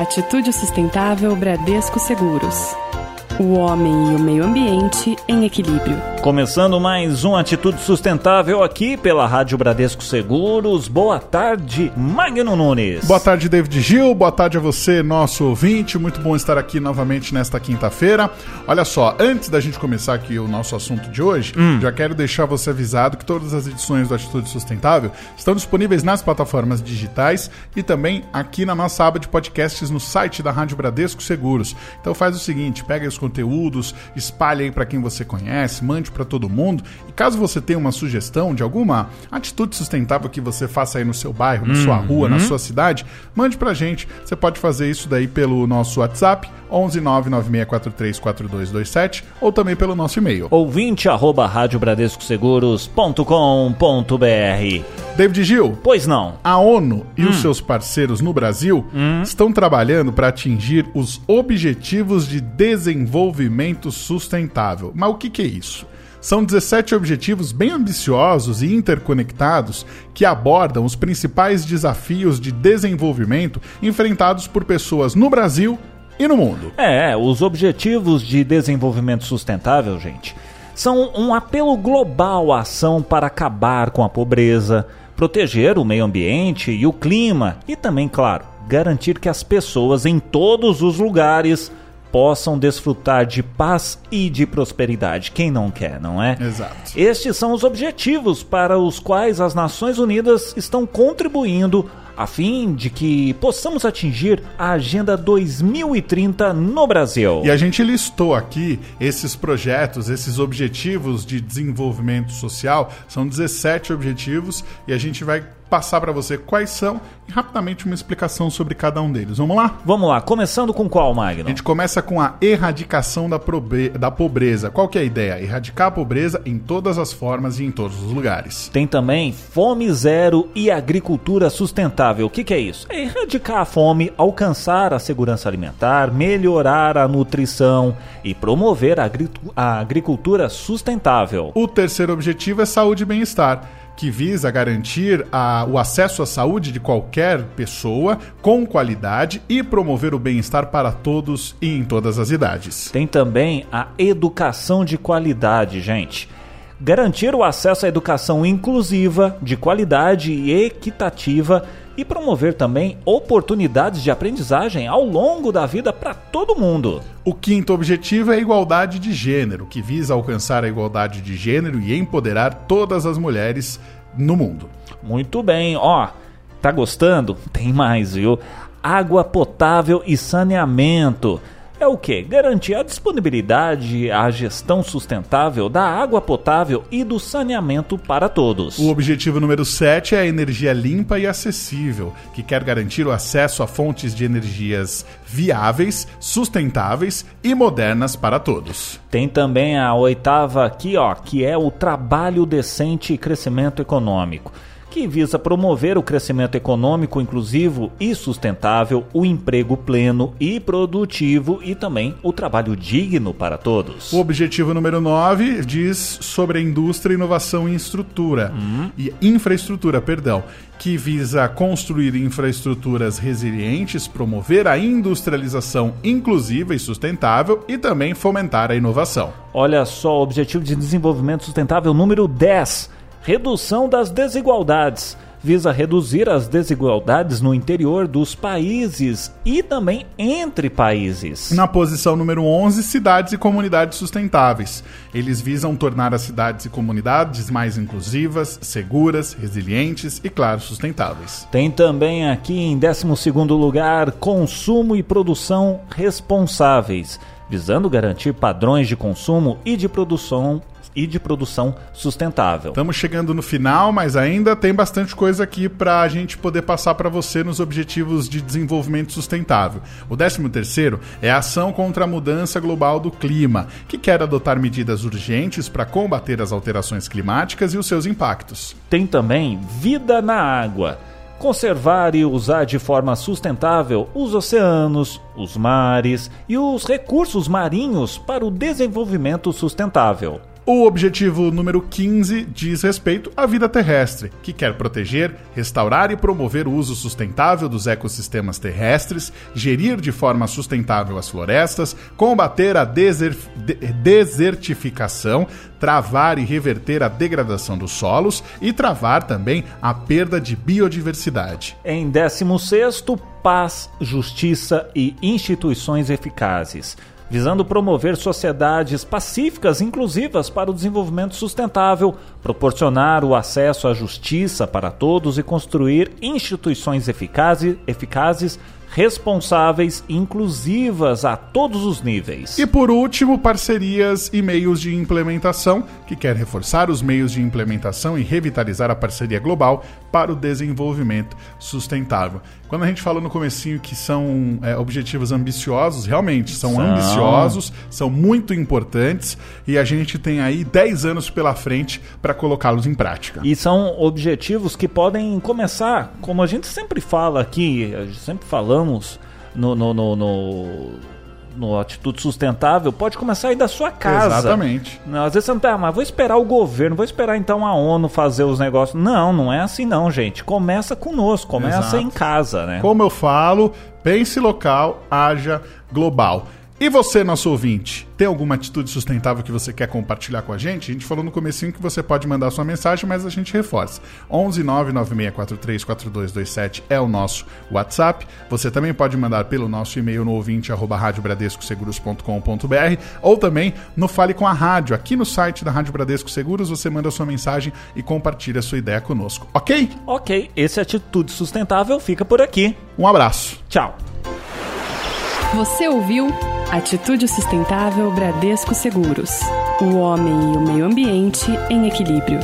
Atitude Sustentável Bradesco Seguros. O homem e o meio ambiente em equilíbrio. Começando mais um Atitude Sustentável aqui pela Rádio Bradesco Seguros. Boa tarde, Magno Nunes. Boa tarde, David Gil. Boa tarde a você, nosso ouvinte. Muito bom estar aqui novamente nesta quinta-feira. Olha só, antes da gente começar aqui o nosso assunto de hoje, hum. já quero deixar você avisado que todas as edições do Atitude Sustentável estão disponíveis nas plataformas digitais e também aqui na nossa aba de podcasts no site da Rádio Bradesco Seguros. Então faz o seguinte, pega os conteúdos, espalhe aí para quem você conhece, mande para todo mundo. E caso você tenha uma sugestão de alguma atitude sustentável que você faça aí no seu bairro, na uhum. sua rua, na sua cidade, mande pra gente. Você pode fazer isso daí pelo nosso WhatsApp 11 996434227 ou também pelo nosso e-mail. Ouvinte arroba radiobradescoseguros.com.br David Gil. Pois não. A ONU e hum. os seus parceiros no Brasil hum. estão trabalhando para atingir os Objetivos de Desenvolvimento Sustentável. Mas o que, que é isso? São 17 objetivos bem ambiciosos e interconectados que abordam os principais desafios de desenvolvimento enfrentados por pessoas no Brasil e no mundo. É, os Objetivos de Desenvolvimento Sustentável, gente, são um apelo global à ação para acabar com a pobreza, proteger o meio ambiente e o clima e também, claro, garantir que as pessoas em todos os lugares possam desfrutar de paz e de prosperidade. Quem não quer, não é? Exato. Estes são os objetivos para os quais as Nações Unidas estão contribuindo a fim de que possamos atingir a Agenda 2030 no Brasil. E a gente listou aqui esses projetos, esses objetivos de desenvolvimento social, são 17 objetivos e a gente vai passar para você quais são e rapidamente uma explicação sobre cada um deles. Vamos lá? Vamos lá, começando com qual, Magno? A gente começa com a erradicação da, da pobreza. Qual que é a ideia? Erradicar a pobreza em todas as formas e em todos os lugares. Tem também fome zero e agricultura sustentável. O que, que é isso? É erradicar a fome, alcançar a segurança alimentar, melhorar a nutrição e promover a, a agricultura sustentável. O terceiro objetivo é saúde e bem-estar que visa garantir a, o acesso à saúde de qualquer pessoa com qualidade e promover o bem-estar para todos e em todas as idades. Tem também a educação de qualidade, gente garantir o acesso à educação inclusiva, de qualidade e equitativa e promover também oportunidades de aprendizagem ao longo da vida para todo mundo. O quinto objetivo é a igualdade de gênero, que visa alcançar a igualdade de gênero e empoderar todas as mulheres no mundo. Muito bem, ó. Tá gostando? Tem mais, viu? Água potável e saneamento é o que? Garantir a disponibilidade, a gestão sustentável da água potável e do saneamento para todos. O objetivo número 7 é a energia limpa e acessível, que quer garantir o acesso a fontes de energias viáveis, sustentáveis e modernas para todos. Tem também a oitava aqui, ó, que é o trabalho decente e crescimento econômico que visa promover o crescimento econômico inclusivo e sustentável, o emprego pleno e produtivo e também o trabalho digno para todos. O objetivo número 9 diz sobre a indústria, inovação e estrutura uhum. e infraestrutura, perdão, que visa construir infraestruturas resilientes, promover a industrialização inclusiva e sustentável e também fomentar a inovação. Olha só, o objetivo de desenvolvimento sustentável número 10 Redução das desigualdades visa reduzir as desigualdades no interior dos países e também entre países. Na posição número 11, cidades e comunidades sustentáveis. Eles visam tornar as cidades e comunidades mais inclusivas, seguras, resilientes e, claro, sustentáveis. Tem também aqui em 12º lugar, consumo e produção responsáveis visando garantir padrões de consumo e de produção e de produção sustentável. Estamos chegando no final, mas ainda tem bastante coisa aqui para a gente poder passar para você nos objetivos de desenvolvimento sustentável. O 13 terceiro é a ação contra a mudança global do clima, que quer adotar medidas urgentes para combater as alterações climáticas e os seus impactos. Tem também vida na água conservar e usar de forma sustentável os oceanos, os mares e os recursos marinhos para o desenvolvimento sustentável. O objetivo número 15 diz respeito à vida terrestre, que quer proteger, restaurar e promover o uso sustentável dos ecossistemas terrestres, gerir de forma sustentável as florestas, combater a deser de desertificação, travar e reverter a degradação dos solos e travar também a perda de biodiversidade. Em 16, paz, justiça e instituições eficazes visando promover sociedades pacíficas e inclusivas para o desenvolvimento sustentável, proporcionar o acesso à justiça para todos e construir instituições eficazes, eficazes responsáveis inclusivas a todos os níveis. E por último, parcerias e meios de implementação, que quer reforçar os meios de implementação e revitalizar a parceria global para o desenvolvimento sustentável. Quando a gente falou no comecinho que são é, objetivos ambiciosos, realmente são, são, ambiciosos, são muito importantes e a gente tem aí 10 anos pela frente para colocá-los em prática. E são objetivos que podem começar, como a gente sempre fala aqui, a gente sempre falamos no, no, no, no no Atitude Sustentável pode começar aí da sua casa. Exatamente. Não, às vezes você não tá, ah, mas vou esperar o governo, vou esperar então a ONU fazer os negócios. Não, não é assim não, gente. Começa conosco, começa Exato. em casa, né? Como eu falo, pense local, haja global. E você, nosso ouvinte, tem alguma atitude sustentável que você quer compartilhar com a gente? A gente falou no comecinho que você pode mandar sua mensagem, mas a gente reforça. 11 996434227 é o nosso WhatsApp. Você também pode mandar pelo nosso e-mail no ouvinte arroba radiobradescoseguros.com.br ou também no Fale com a Rádio. Aqui no site da Rádio Bradesco Seguros você manda sua mensagem e compartilha sua ideia conosco, ok? Ok, esse Atitude Sustentável fica por aqui. Um abraço. Tchau. Você ouviu Atitude Sustentável Bradesco Seguros. O homem e o meio ambiente em equilíbrio.